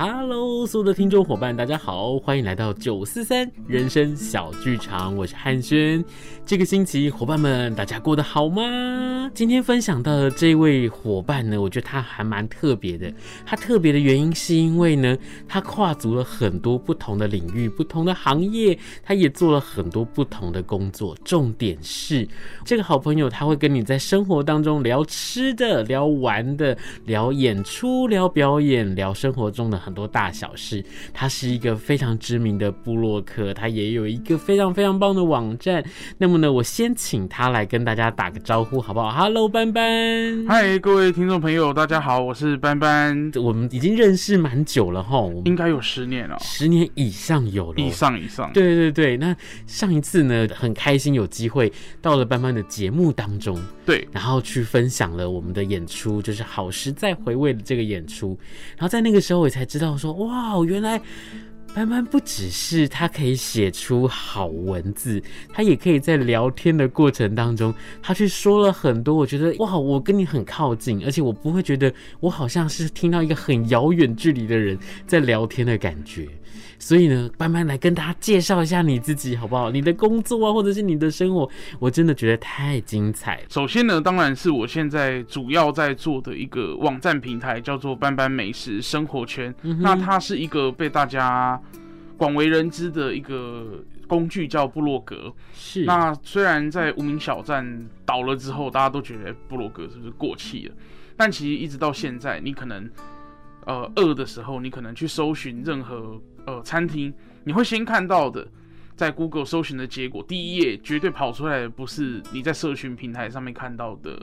Hello，所有的听众伙伴，大家好，欢迎来到九四三人生小剧场，我是汉轩。这个星期，伙伴们大家过得好吗？今天分享到的这位伙伴呢，我觉得他还蛮特别的。他特别的原因是因为呢，他跨足了很多不同的领域、不同的行业，他也做了很多不同的工作。重点是，这个好朋友他会跟你在生活当中聊吃的、聊玩的、聊演出、聊表演、聊生活中的。很多大小事，他是一个非常知名的部落客，他也有一个非常非常棒的网站。那么呢，我先请他来跟大家打个招呼，好不好？Hello，班班。嗨，各位听众朋友，大家好，我是班班。我们已经认识蛮久了哈，应该有十年了，十年以上有了，以上以上。对对对，那上一次呢，很开心有机会到了班班的节目当中，对，然后去分享了我们的演出，就是好时再回味的这个演出。然后在那个时候，我才知道。知道说哇，原来班班不只是他可以写出好文字，他也可以在聊天的过程当中，他去说了很多。我觉得哇，我跟你很靠近，而且我不会觉得我好像是听到一个很遥远距离的人在聊天的感觉。所以呢，班班来跟大家介绍一下你自己好不好？你的工作啊，或者是你的生活，我真的觉得太精彩。首先呢，当然是我现在主要在做的一个网站平台，叫做斑斑美食生活圈。嗯、那它是一个被大家广为人知的一个工具，叫布洛格。是。那虽然在无名小站倒了之后，大家都觉得布洛格是不是过气了？但其实一直到现在，你可能呃饿的时候，你可能去搜寻任何。呃，餐厅你会先看到的，在 Google 搜寻的结果，第一页绝对跑出来的不是你在社群平台上面看到的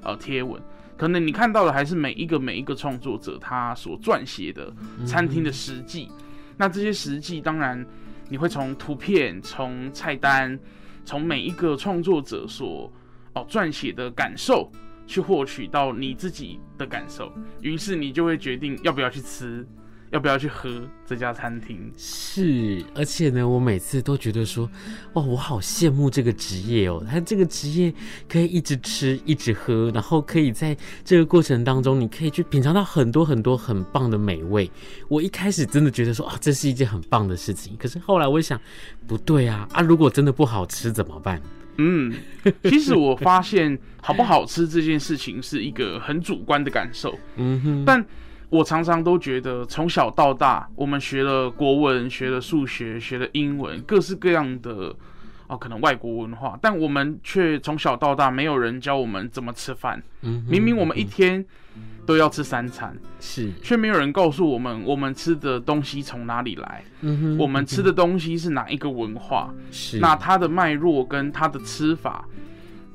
呃贴文，可能你看到的还是每一个每一个创作者他所撰写的餐厅的实际。嗯、那这些实际当然你会从图片、从菜单、从每一个创作者所哦撰写的感受去获取到你自己的感受，于是你就会决定要不要去吃。要不要去喝这家餐厅？是，而且呢，我每次都觉得说，哇，我好羡慕这个职业哦。他这个职业可以一直吃，一直喝，然后可以在这个过程当中，你可以去品尝到很多很多很棒的美味。我一开始真的觉得说，啊，这是一件很棒的事情。可是后来我想，不对啊，啊，如果真的不好吃怎么办？嗯，其实我发现好不好吃这件事情是一个很主观的感受。嗯哼，但。我常常都觉得，从小到大，我们学了国文，学了数学，学了英文，各式各样的哦，可能外国文化，但我们却从小到大没有人教我们怎么吃饭。嗯，明明我们一天都要吃三餐，是，却没有人告诉我们，我们吃的东西从哪里来。嗯哼，我们吃的东西是哪一个文化？是，那它的脉络跟它的吃法，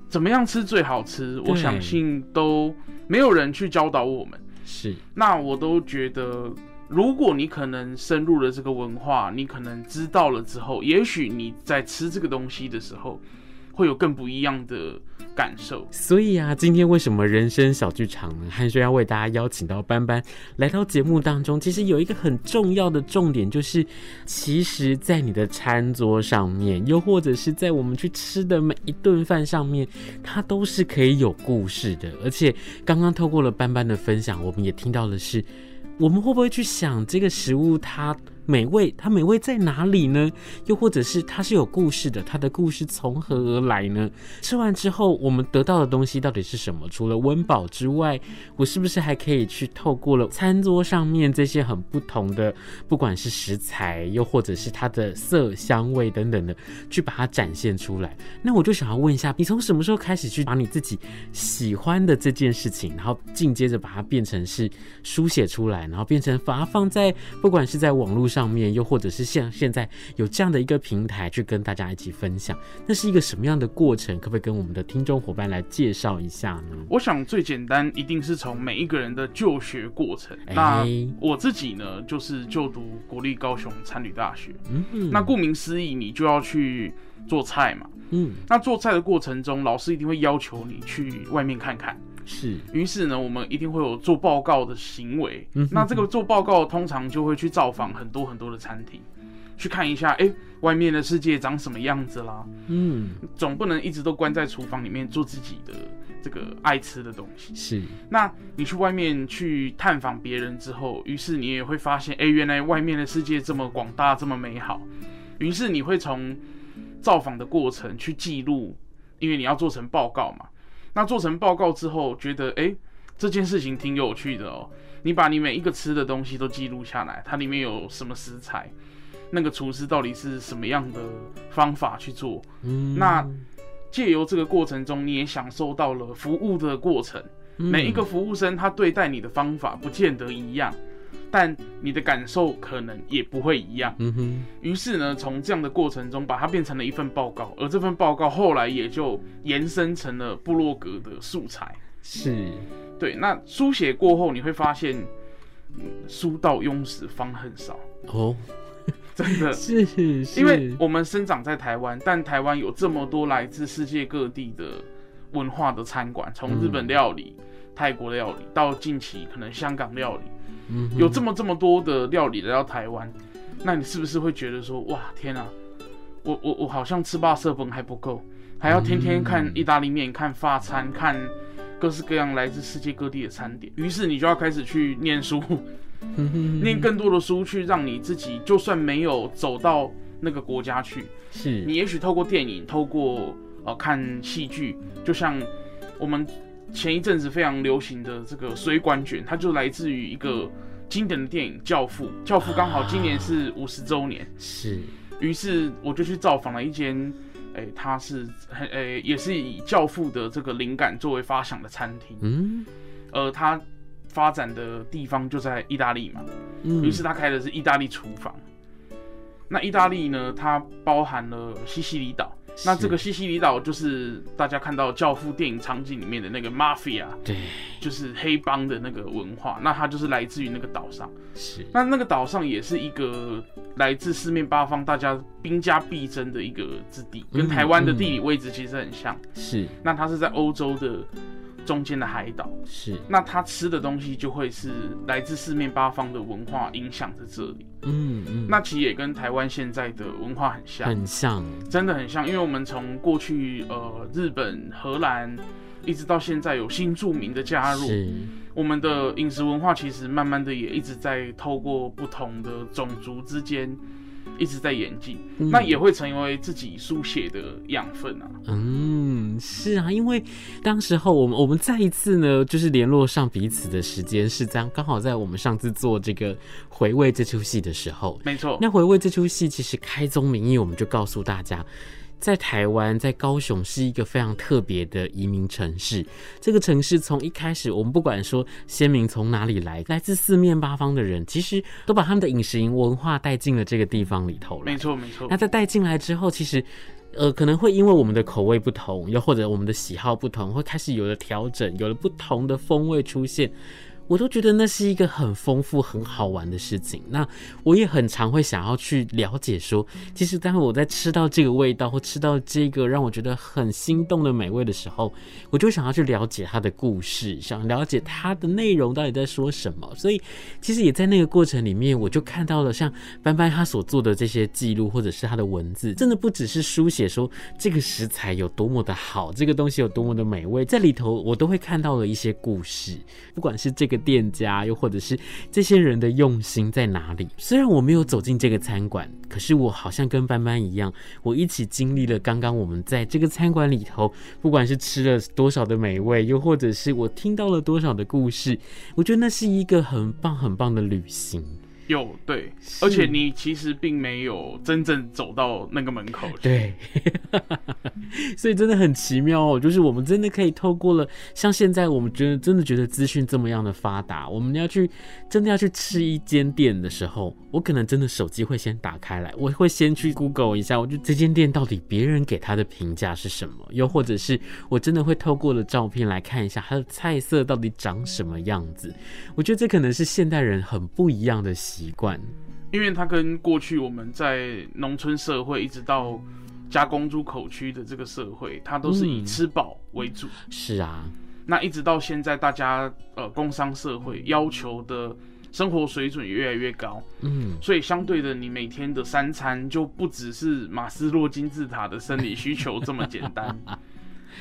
怎么样吃最好吃？我相信都没有人去教导我们。是，那我都觉得，如果你可能深入了这个文化，你可能知道了之后，也许你在吃这个东西的时候，会有更不一样的感受。所以啊，今天为什么人生小剧场呢？汉轩要为大家邀请到班班来到节目当中，其实有一个很重要的重点，就是其实，在你的餐桌上面，又或者是在我们去吃的每一顿饭上面，它都是可以有故事的。而且，刚刚透过了班班的分享，我们也听到的是，我们会不会去想这个食物它美味，它美味在哪里呢？又或者是它是有故事的，它的故事从何而来呢？吃完之后，我们得到的东西到底是什么？除了温饱之外，我是不是还可以去透过了餐桌上面这些很不同的，不管是食材，又或者是它的色香味等等的，去把它展现出来？那我就想要问一下，你从什么时候开始去把你自己喜欢的这件事情，然后紧接着把它变成是书写出来，然后变成把它放在不管是在网络上。上面又或者是像现在有这样的一个平台去跟大家一起分享，那是一个什么样的过程？可不可以跟我们的听众伙伴来介绍一下呢？我想最简单一定是从每一个人的就学过程。欸、那我自己呢，就是就读国立高雄参旅大学。嗯哼，那顾名思义，你就要去做菜嘛。嗯，那做菜的过程中，老师一定会要求你去外面看看。是，于是呢，我们一定会有做报告的行为。嗯，那这个做报告通常就会去造访很多很多的餐厅，去看一下，哎，外面的世界长什么样子啦。嗯，总不能一直都关在厨房里面做自己的这个爱吃的东西。是，那你去外面去探访别人之后，于是你也会发现，哎，原来外面的世界这么广大，这么美好。于是你会从造访的过程去记录，因为你要做成报告嘛。那做成报告之后，觉得哎，这件事情挺有趣的哦。你把你每一个吃的东西都记录下来，它里面有什么食材，那个厨师到底是什么样的方法去做？嗯，那借由这个过程中，你也享受到了服务的过程。每一个服务生他对待你的方法不见得一样，但你的感受可能也不会一样。嗯哼。于是呢，从这样的过程中，把它变成了一份报告，而这份报告后来也就延伸成了部落格的素材。是。对，那书写过后，你会发现，嗯，书到用时方恨少哦，真的 是，是，因为我们生长在台湾，但台湾有这么多来自世界各地的文化的餐馆，从日本料理、嗯、泰国料理到近期可能香港料理，嗯，有这么这么多的料理来到台湾，那你是不是会觉得说，哇，天啊，我我我好像吃饱色本还不够，还要天天看意大利面、看法餐、看。各式各样来自世界各地的餐点，于是你就要开始去念书，念更多的书，去让你自己就算没有走到那个国家去，是你也许透过电影，透过呃看戏剧，就像我们前一阵子非常流行的这个水管卷，它就来自于一个经典的电影《教父》，《教父》刚好今年是五十周年，是，于是我就去造访了一间。哎、欸，他是很哎、欸，也是以教父的这个灵感作为发想的餐厅。嗯，呃，它发展的地方就在意大利嘛。嗯，于是他开的是意大利厨房。那意大利呢，它包含了西西里岛。那这个西西里岛就是大家看到《教父》电影场景里面的那个 mafia，对，就是黑帮的那个文化。那它就是来自于那个岛上。是。那那个岛上也是一个来自四面八方、大家兵家必争的一个之地，跟台湾的地理位置其实很像。是。那它是在欧洲的。中间的海岛是，那他吃的东西就会是来自四面八方的文化影响着这里。嗯嗯，那其实也跟台湾现在的文化很像，很像，真的很像。因为我们从过去呃日本、荷兰，一直到现在有新著名的加入，我们的饮食文化其实慢慢的也一直在透过不同的种族之间。一直在演技，嗯，那也会成为自己书写的养分啊。嗯，是啊，因为当时候我们我们再一次呢，就是联络上彼此的时间是这样，刚好在我们上次做这个回味这出戏的时候，没错。那回味这出戏，其实开宗明义，我们就告诉大家。在台湾，在高雄是一个非常特别的移民城市。这个城市从一开始，我们不管说先民从哪里来，来自四面八方的人，其实都把他们的饮食文化带进了这个地方里头了。没错，没错。那在带进来之后，其实，呃，可能会因为我们的口味不同，又或者我们的喜好不同，会开始有了调整，有了不同的风味出现。我都觉得那是一个很丰富、很好玩的事情。那我也很常会想要去了解，说，其实当我在吃到这个味道或吃到这个让我觉得很心动的美味的时候，我就想要去了解它的故事，想了解它的内容到底在说什么。所以，其实也在那个过程里面，我就看到了像班班他所做的这些记录，或者是他的文字，真的不只是书写说这个食材有多么的好，这个东西有多么的美味，在里头我都会看到了一些故事，不管是这个。店家又或者是这些人的用心在哪里？虽然我没有走进这个餐馆，可是我好像跟班班一样，我一起经历了刚刚我们在这个餐馆里头，不管是吃了多少的美味，又或者是我听到了多少的故事，我觉得那是一个很棒很棒的旅行。有对，而且你其实并没有真正走到那个门口去。对，所以真的很奇妙哦。就是我们真的可以透过了，像现在我们觉得真的觉得资讯这么样的发达，我们要去真的要去吃一间店的时候，我可能真的手机会先打开来，我会先去 Google 一下，我就这间店到底别人给他的评价是什么，又或者是我真的会透过了照片来看一下它的菜色到底长什么样子。我觉得这可能是现代人很不一样的习惯，因为它跟过去我们在农村社会一直到加工出口区的这个社会，它都是以吃饱为主。嗯。是啊，那一直到现在，大家呃工商社会要求的生活水准也越来越高。嗯，所以相对的，你每天的三餐就不只是马斯洛金字塔的生理需求这么简单。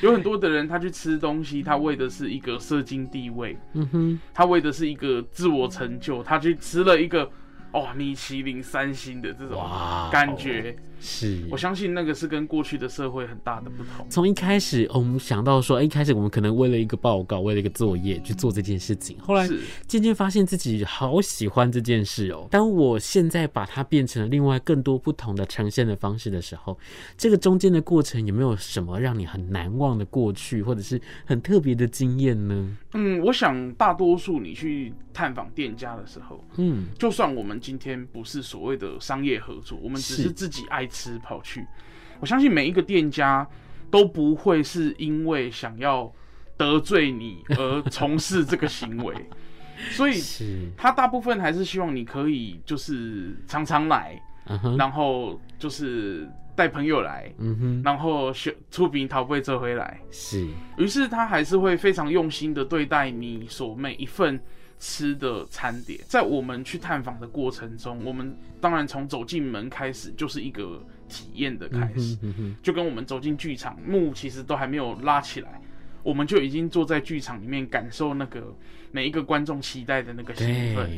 有很多的人他去吃东西，他为的是一个社经地位，嗯哼，他为的是一个自我成就，他去吃了一个。哦，米其林三星的这种感觉。是，我相信那个是跟过去的社会很大的不同。从一开始，我们想到说，一开始我们可能为了一个报告，为了一个作业去做这件事情，后来渐渐发现自己好喜欢这件事哦。当我现在把它变成了另外更多不同的呈现的方式的时候，这个中间的过程有没有什么让你很难忘的过去，或者是很特别的经验呢？嗯，我想大多数你去探访店家的时候，嗯，就算我们今天不是所谓的商业合作，我们只是自己爱。吃跑去，我相信每一个店家都不会是因为想要得罪你而从事这个行为，所以他大部分还是希望你可以就是常常来，然后就是带朋友来，然后出饼逃费折回来，是，于是他还是会非常用心的对待你所每一份吃的餐点，在我们去探访的过程中，我们当然从走进门开始就是一个体验的开始，就跟我们走进剧场，幕其实都还没有拉起来，我们就已经坐在剧场里面感受那个每一个观众期待的那个兴奋。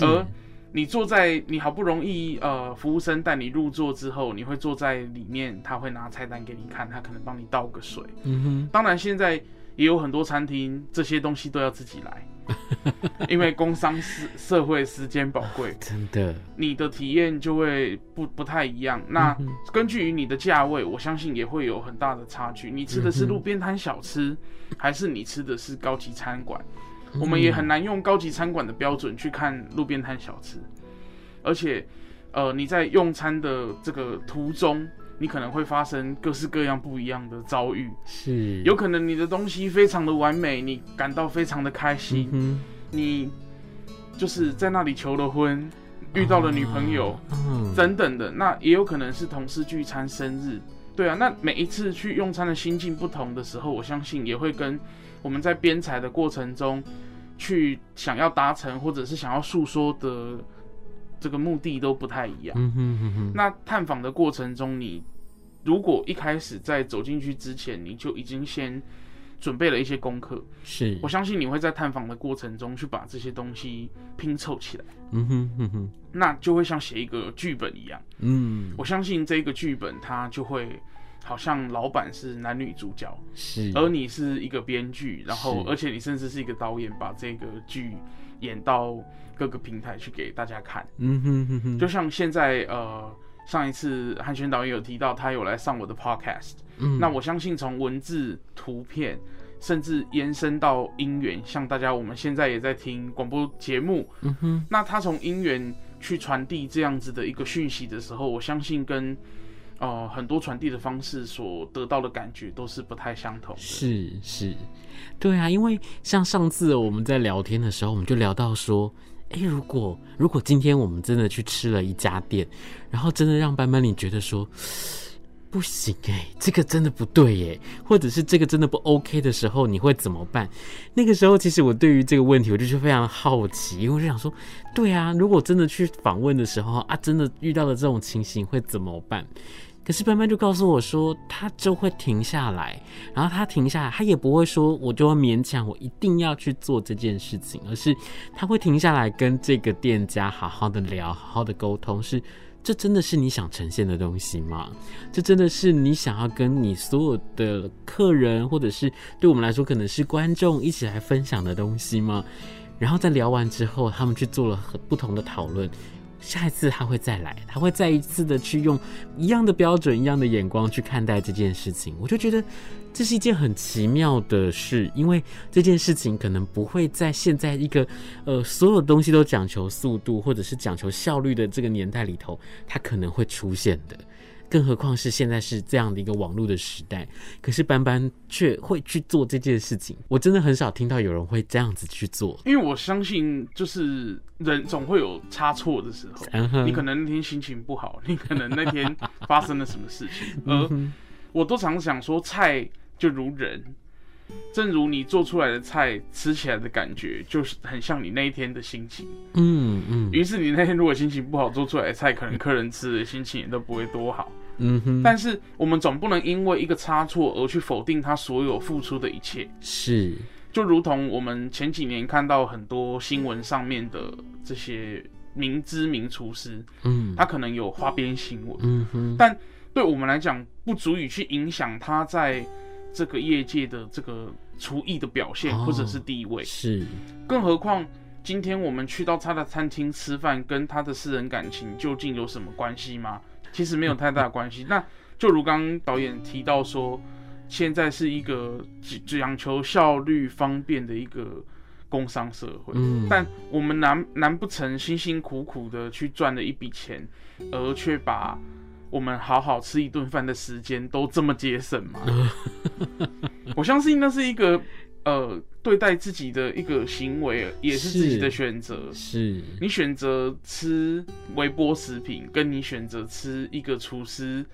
而你坐在你好不容易呃服务生带你入座之后，你会坐在里面，他会拿菜单给你看，他可能帮你倒个水。嗯哼，当然现在也有很多餐厅这些东西都要自己来。因为工商社社会时间宝贵，真的，你的体验就会不不太一样。那根据于你的价位，我相信也会有很大的差距。你吃的是路边摊小吃，还是你吃的是高级餐馆？我们也很难用高级餐馆的标准去看路边摊小吃。而且，呃，你在用餐的这个途中。你可能会发生各式各样不一样的遭遇，是有可能你的东西非常的完美，你感到非常的开心，嗯、你就是在那里求了婚，遇到了女朋友，嗯、等等的。那也有可能是同事聚餐、生日，对啊。那每一次去用餐的心境不同的时候，我相信也会跟我们在编采的过程中去想要达成或者是想要诉说的这个目的都不太一样。嗯哼哼哼。那探访的过程中，你。如果一开始在走进去之前，你就已经先准备了一些功课，是。我相信你会在探访的过程中去把这些东西拼凑起来，嗯哼哼哼，那就会像写一个剧本一样，嗯，我相信这个剧本它就会好像老板是男女主角，是，而你是一个编剧，然后而且你甚至是一个导演，把这个剧演到各个平台去给大家看，嗯哼哼哼，就像现在呃。上一次汉轩导演有提到，他有来上我的 podcast。嗯，那我相信从文字、图片，甚至延伸到音源，像大家我们现在也在听广播节目。嗯哼，那他从音源去传递这样子的一个讯息的时候，我相信跟呃很多传递的方式所得到的感觉都是不太相同的。是是，对啊，因为像上次我们在聊天的时候，我们就聊到说。哎，如果如果今天我们真的去吃了一家店，然后真的让班班你觉得说 不行哎，这个真的不对耶，或者是这个真的不 OK 的时候，你会怎么办？那个时候其实我对于这个问题，我就是非常好奇，因为我就想说，对啊，如果真的去访问的时候啊，真的遇到了这种情形会怎么办？可是班班就告诉我说，他就会停下来，然后他停下来，他也不会说我就要勉强我一定要去做这件事情，而是他会停下来跟这个店家好好的聊，好好的沟通。是，这真的是你想呈现的东西吗？这真的是你想要跟你所有的客人，或者是对我们来说可能是观众一起来分享的东西吗？然后在聊完之后，他们去做了很不同的讨论。下一次他会再来，他会再一次的去用一样的标准、一样的眼光去看待这件事情。我就觉得这是一件很奇妙的事，因为这件事情可能不会在现在一个呃所有东西都讲求速度或者是讲求效率的这个年代里头，它可能会出现的。更何况是现在是这样的一个网络的时代，可是班班却会去做这件事情，我真的很少听到有人会这样子去做。因为我相信，就是人总会有差错的时候。Uh. 你可能那天心情不好，你可能那天发生了什么事情。而我都常想说，菜就如人，正如你做出来的菜吃起来的感觉，就是很像你那一天的心情。嗯嗯。于是你那天如果心情不好，做出来的菜，可能客人吃的心情也都不会多好。嗯哼。但是我们总不能因为一个差错而去否定他所有付出的一切。是，就如同我们前几年看到很多新闻上面的这些名知名厨师，嗯，他可能有花边新闻，嗯哼，但对我们来讲，不足以去影响他在这个业界的这个厨艺的表现或者是地位。哦，是，更何况。今天我们去到他的餐厅吃饭，跟他的私人感情究竟有什么关系吗？其实没有太大关系。那就如刚刚导演提到说，现在是一个只只讲求效率、方便的一个工商社会。嗯，但我们难难不成辛辛苦苦的去赚了一笔钱，而却把我们好好吃一顿饭的时间都这么节省吗？我相信那是一个。呃，对待自己的一个行为也是自己的选择。是，你选择吃微波食品，跟你选择吃一个厨师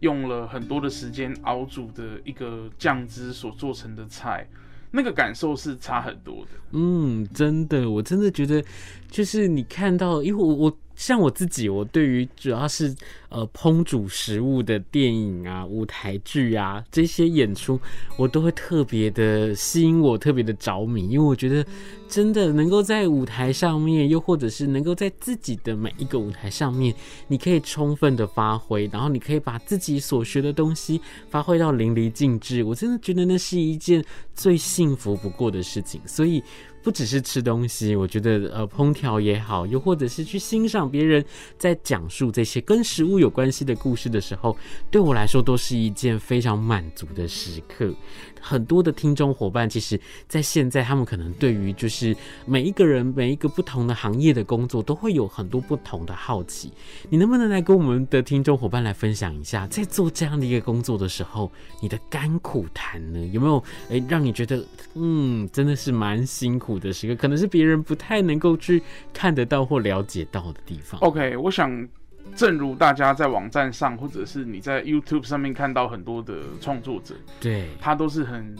用了很多的时间熬煮的一个酱汁所做成的菜，那个感受是差很多的。嗯，真的，我真的觉得，就是你看到，因为我我。像我自己，我对于主要是呃烹煮食物的电影啊、舞台剧啊这些演出，我都会特别的吸引我，特别的着迷，因为我觉得真的能够在舞台上面，又或者是能够在自己的每一个舞台上面，你可以充分的发挥，然后你可以把自己所学的东西发挥到淋漓尽致，我真的觉得那是一件最幸福不过的事情，所以。不只是吃东西，我觉得呃，烹调也好，又或者是去欣赏别人在讲述这些跟食物有关系的故事的时候，对我来说都是一件非常满足的时刻。很多的听众伙伴，其实，在现在他们可能对于就是每一个人每一个不同的行业的工作，都会有很多不同的好奇。你能不能来跟我们的听众伙伴来分享一下，在做这样的一个工作的时候，你的甘苦谈呢？有没有诶，让你觉得嗯，真的是蛮辛苦的时刻，可能是别人不太能够去看得到或了解到的地方？OK，我想。正如大家在网站上，或者是你在 YouTube 上面看到很多的创作者，对，他都是很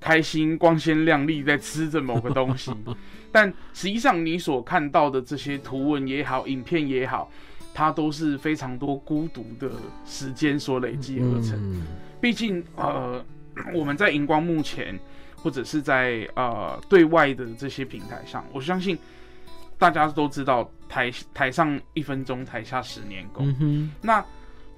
开心、光鲜亮丽在吃着某个东西，但实际上你所看到的这些图文也好、影片也好，它都是非常多孤独的时间所累积而成。毕、嗯、竟，呃，我们在荧光幕前，或者是在呃对外的这些平台上，我相信。大家都知道台台上一分钟，台下十年功。嗯。那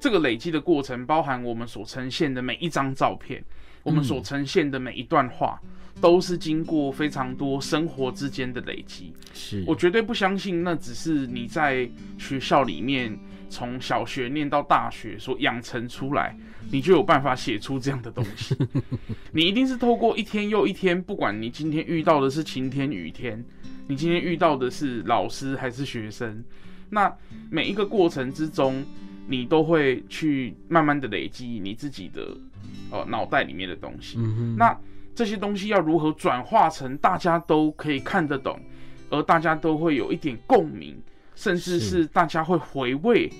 这个累积的过程，包含我们所呈现的每一张照片，我们所呈现的每一段话，都是经过非常多生活之间的累积。是我绝对不相信，那只是你在学校里面从小学念到大学所养成出来，你就有办法写出这样的东西。你一定是透过一天又一天，不管你今天遇到的是晴天雨天。你今天遇到的是老师还是学生？那每一个过程之中，你都会去慢慢的累积你自己的呃脑袋里面的东西。嗯。那这些东西要如何转化成大家都可以看得懂，而大家都会有一点共鸣，甚至是大家会回味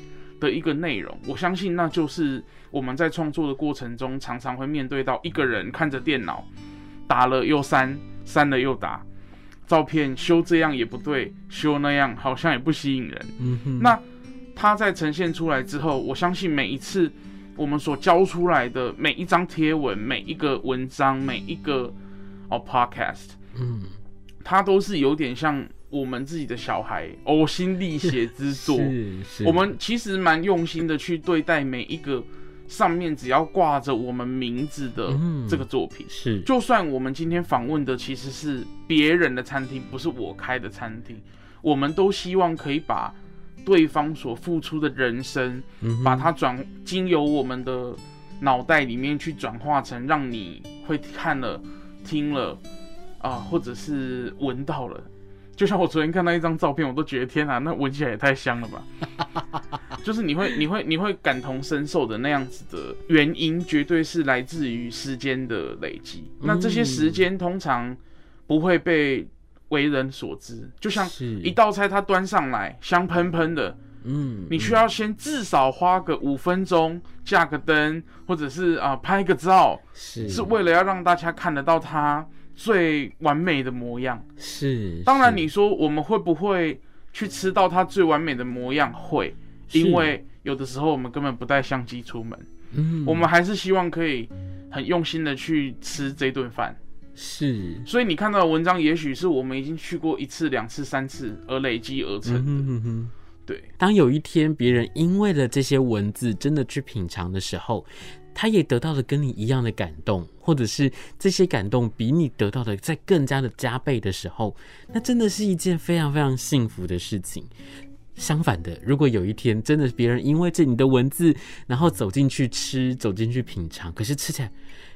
的一个内容？我相信那就是我们在创作的过程中常常会面对到一个人看着电脑，打了又删，删了又打。照片修这样也不对，修那样好像也不吸引人。嗯。那它在呈现出来之后，我相信每一次我们所教出来的每一张贴文、每一个文章、每一个哦 podcast，嗯，它都是有点像我们自己的小孩呕心沥血之作。我们其实蛮用心的去对待每一个。上面只要挂着我们名字的这个作品，嗯、是，就算我们今天访问的其实是别人的餐厅，不是我开的餐厅，我们都希望可以把对方所付出的人生，嗯、把它转经由我们的脑袋里面去转化成让你会看了、听了啊、呃，或者是闻到了。就像我昨天看到一张照片，我都觉得天啊，那闻起来也太香了吧！就是你会、你会、你会感同身受的那样子的原因，绝对是来自于时间的累积。那这些时间通常不会被为人所知。就像一道菜，它端上来香喷喷的，嗯，你需要先至少花个五分钟，架个灯，或者是啊拍个照，是，是为了要让大家看得到它。最完美的模样是，当然你说我们会不会去吃到它最完美的模样？会，因为有的时候我们根本不带相机出门，嗯，我们还是希望可以很用心的去吃这顿饭。是，所以你看到的文章，也许是我们已经去过一次、两次、三次而累积而成的。嗯哼哼。对，当有一天别人因为了这些文字真的去品尝的时候，他也得到了跟你一样的感动，或者是这些感动比你得到的在更加的加倍的时候，那真的是一件非常非常幸福的事情。相反的，如果有一天真的是别人因为这你的文字，然后走进去吃，走进去品尝，可是吃起来。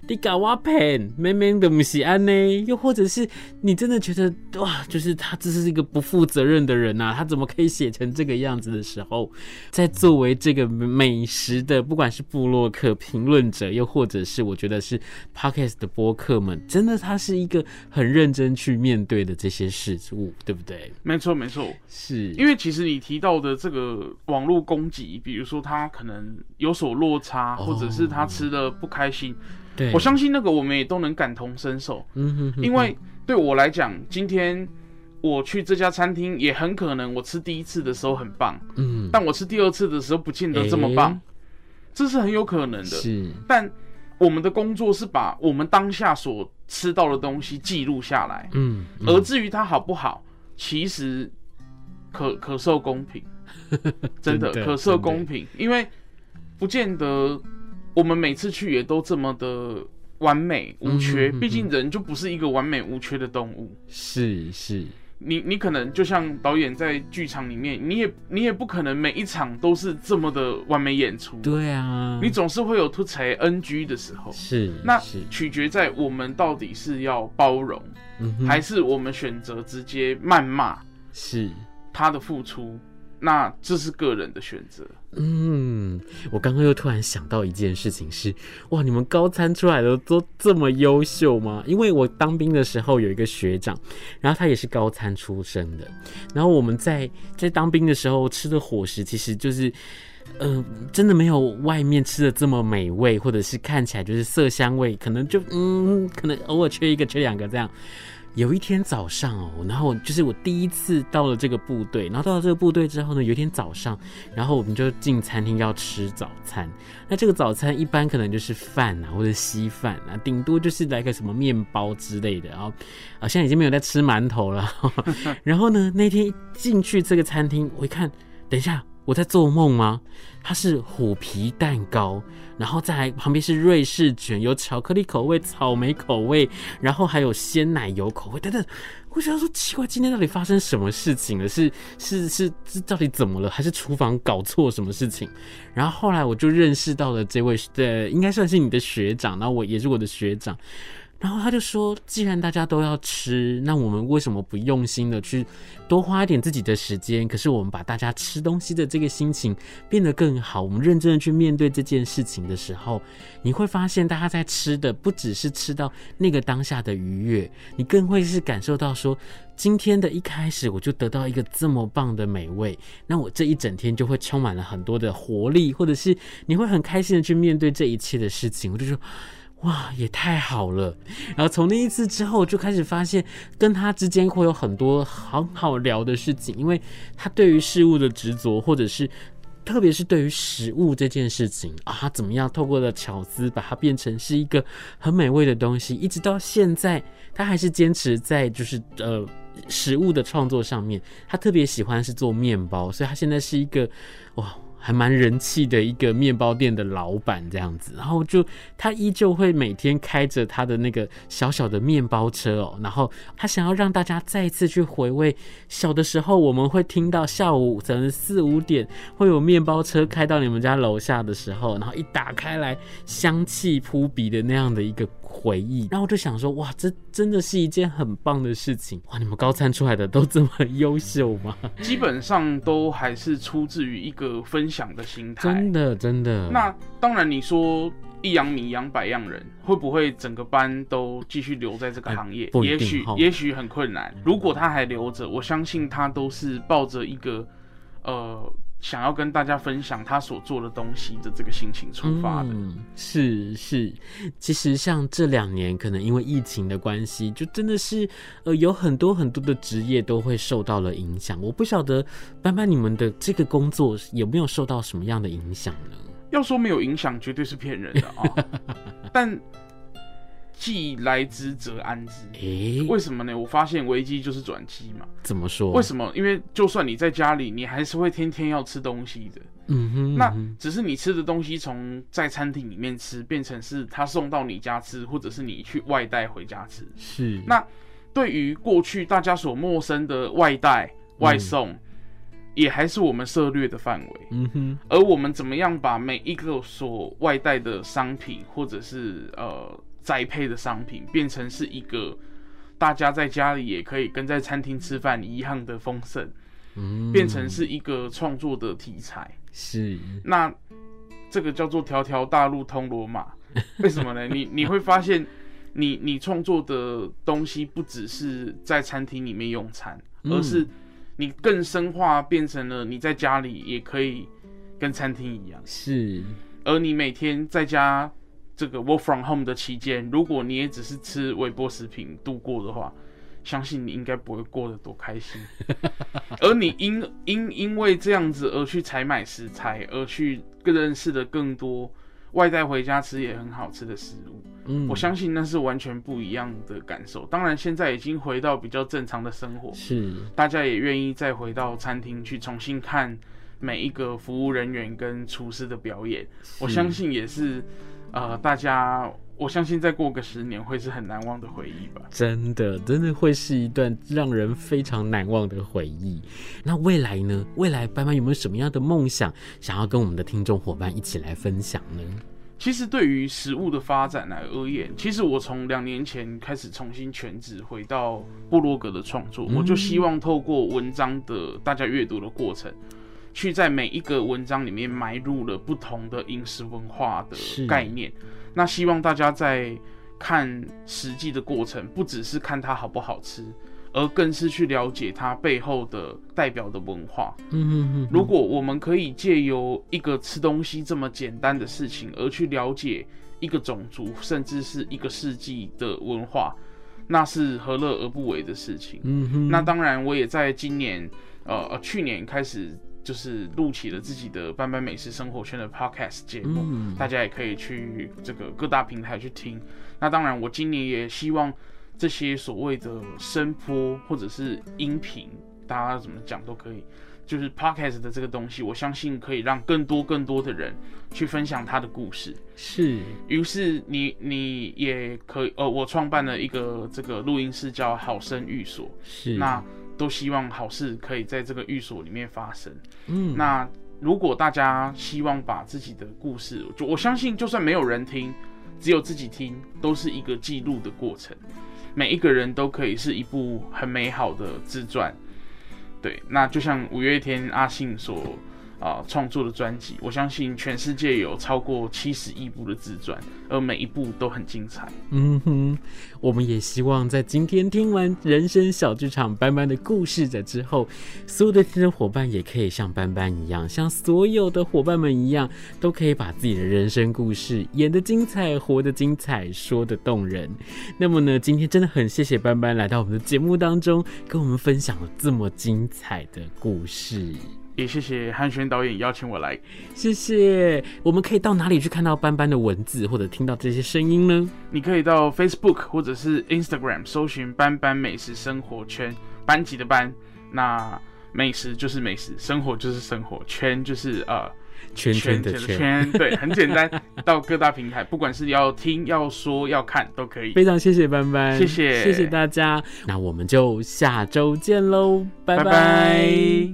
你搞我骗，明明都不是安呢？又或者是你真的觉得哇，就是他这是一个不负责任的人呐？他怎么可以写成这个样子的时候，在作为这个美食的，不管是部落客评论者，又或者是我觉得是 Podcast 的播客们，真的他是一个很认真去面对的这些事物，对不对？没错，没错，是因为其实你提到的这个网络攻击，比如说他可能有所落差，或者是他吃的不开心。哦对，我相信那个我们也都能感同身受，嗯哼哼，因为对我来讲，今天我去这家餐厅，也很可能我吃第一次的时候很棒，嗯，但我吃第二次的时候不见得这么棒，欸、这是很有可能的。是，但我们的工作是把我们当下所吃到的东西记录下来，嗯，嗯，而至于它好不好，其实可可受公平，真的，真的可受公平，因为不见得。我们每次去也都这么的完美无缺，毕竟人就不是一个完美无缺的动物。是是，你你可能就像导演在剧场里面，你也你也不可能每一场都是这么的完美演出。对啊，你总是会有突裁 NG 的时候。是，那取决在我们到底是要包容，还是我们选择直接谩骂？是他的付出。那这是个人的选择。嗯，我刚刚又突然想到一件事情是，哇，你们高餐出来的都这么优秀吗？因为我当兵的时候有一个学长，然后他也是高餐出身的，然后我们在在当兵的时候吃的伙食其实就是，嗯、真的没有外面吃的这么美味，或者是看起来就是色香味，可能就嗯，可能偶尔缺一个缺两个这样。有一天早上哦，然后就是我第一次到了这个部队，然后到了这个部队之后呢，有一天早上，然后我们就进餐厅要吃早餐。那这个早餐一般可能就是饭啊，或者稀饭啊，顶多就是来个什么面包之类的。然后啊，现在已经没有在吃馒头了。然后呢，那天进去这个餐厅，我一看，等一下。我在做梦吗？它是虎皮蛋糕，然后再来旁边是瑞士卷，有巧克力口味、草莓口味，然后还有鲜奶油口味等等。我想说奇怪，今天到底发生什么事情了？是是是，是到底怎么了？还是厨房搞错什么事情？然后后来我就认识到了这位，呃，应该算是你的学长，然后我也是我的学长。然后他就说：“既然大家都要吃，那我们为什么不用心的去多花一点自己的时间？可是我们把大家吃东西的这个心情变得更好，我们认真的去面对这件事情的时候，你会发现大家在吃的不只是吃到那个当下的愉悦，你更会是感受到说，今天的一开始我就得到一个这么棒的美味，那我这一整天就会充满了很多的活力，或者是你会很开心的去面对这一切的事情。我就说。”哇，也太好了！然后从那一次之后，就开始发现跟他之间会有很多很好聊的事情，因为他对于事物的执着，或者是特别是对于食物这件事情啊，怎么样透过了巧思把它变成是一个很美味的东西，一直到现在，他还是坚持在就是呃食物的创作上面。他特别喜欢是做面包，所以他现在是一个哇。还蛮人气的一个面包店的老板这样子，然后就他依旧会每天开着他的那个小小的面包车哦，然后他想要让大家再一次去回味小的时候，我们会听到下午可能四五点会有面包车开到你们家楼下的时候，然后一打开来香气扑鼻的那样的一个回忆，然后我就想说，哇，这真的是一件很棒的事情哇！你们高餐出来的都这么优秀吗？基本上都还是出自于一个分享的心态，真的真的。那当然，你说一样米养百样人，会不会整个班都继续留在这个行业？哎、也许也许很困难。如果他还留着，我相信他都是抱着一个呃想要跟大家分享他所做的东西的这个心情出发的。嗯，是是，其实像这两年，可能因为疫情的关系，就真的是呃有很多很多的职业都会受到了影响。我不晓得班班你们的这个工作有没有受到什么样的影响呢？要说没有影响，绝对是骗人的啊！但既来之则安之。诶、欸，为什么呢？我发现危机就是转机嘛。怎么说？为什么？因为就算你在家里，你还是会天天要吃东西的。嗯哼，嗯哼，那只是你吃的东西从在餐厅里面吃，变成是他送到你家吃，或者是你去外带回家吃。是。那对于过去大家所陌生的外带、外送，嗯、也还是我们涉略的范围。嗯哼。而我们怎么样把每一个所外带的商品，或者是呃。栽培的商品变成是一个大家在家里也可以跟在餐厅吃饭一样的丰盛，嗯，变成是一个创作的题材。是，那这个叫做条条大路通罗马。为什么呢？你你会发现你，你你创作的东西不只是在餐厅里面用餐，嗯，而是你更深化变成了你在家里也可以跟餐厅一样。是，而你每天在家。这个 work from home 的期间，如果你也只是吃微波食品度过的话，相信你应该不会过得多开心。而你因因因为这样子而去采买食材，而去更认识的更多外带回家吃也很好吃的食物，嗯，我相信那是完全不一样的感受。当然，现在已经回到比较正常的生活，是大家也愿意再回到餐厅去重新看每一个服务人员跟厨师的表演，我相信也是。呃，大家，我相信再过个十年会是很难忘的回忆吧。真的，真的会是一段让人非常难忘的回忆。那未来呢？未来班班有没有什么样的梦想，想要跟我们的听众伙伴一起来分享呢？其实对于食物的发展来而言，其实我从两年前开始重新全职回到布洛格的创作，嗯，我就希望透过文章的大家阅读的过程。去在每一个文章里面埋入了不同的饮食文化的概念，那希望大家在看实际的过程，不只是看它好不好吃，而更是去了解它背后的代表的文化。嗯哼哼哼。如果我们可以借由一个吃东西这么简单的事情，而去了解一个种族，甚至是一个世纪的文化，那是何乐而不为的事情。嗯哼。那当然，我也在今年，呃呃，去年开始。就是录起了自己的班班美食生活圈的 podcast 节目，嗯，大家也可以去这个各大平台去听。那当然，我今年也希望这些所谓的声波或者是音频，大家怎么讲都可以。就是 podcast 的这个东西，我相信可以让更多更多的人去分享他的故事。是，于是你你也可以，呃，我创办了一个这个录音室，叫好声寓所。是，那。都希望好事可以在这个寓所里面发生。嗯，那如果大家希望把自己的故事，就我相信，就算没有人听，只有自己听，都是一个记录的过程。每一个人都可以是一部很美好的自传。对，那就像五月天阿信所。啊，创作的专辑，我相信全世界有超过七十亿部的自传，而每一部都很精彩。嗯哼，我们也希望在今天听完人生小剧场班班的故事的之后，所有的听众伙伴也可以像班班一样，像所有的伙伴们一样，都可以把自己的人生故事演得精彩，活得精彩，说得动人。那么呢，今天真的很谢谢班班来到我们的节目当中，跟我们分享了这么精彩的故事。也谢谢汉轩导演邀请我来，谢谢。我们可以到哪里去看到班班的文字，或者听到这些声音呢？你可以到 Facebook 或者是 Instagram 搜寻“班班美食生活圈”，班级的班，那美食就是美食，生活就是生活，圈就是呃圈圈的圈，圈，对，很简单。到各大平台，不管是要听、要说、要看，都可以。非常谢谢班班，谢谢，谢谢大家。那我们就下周见喽，拜拜。拜拜。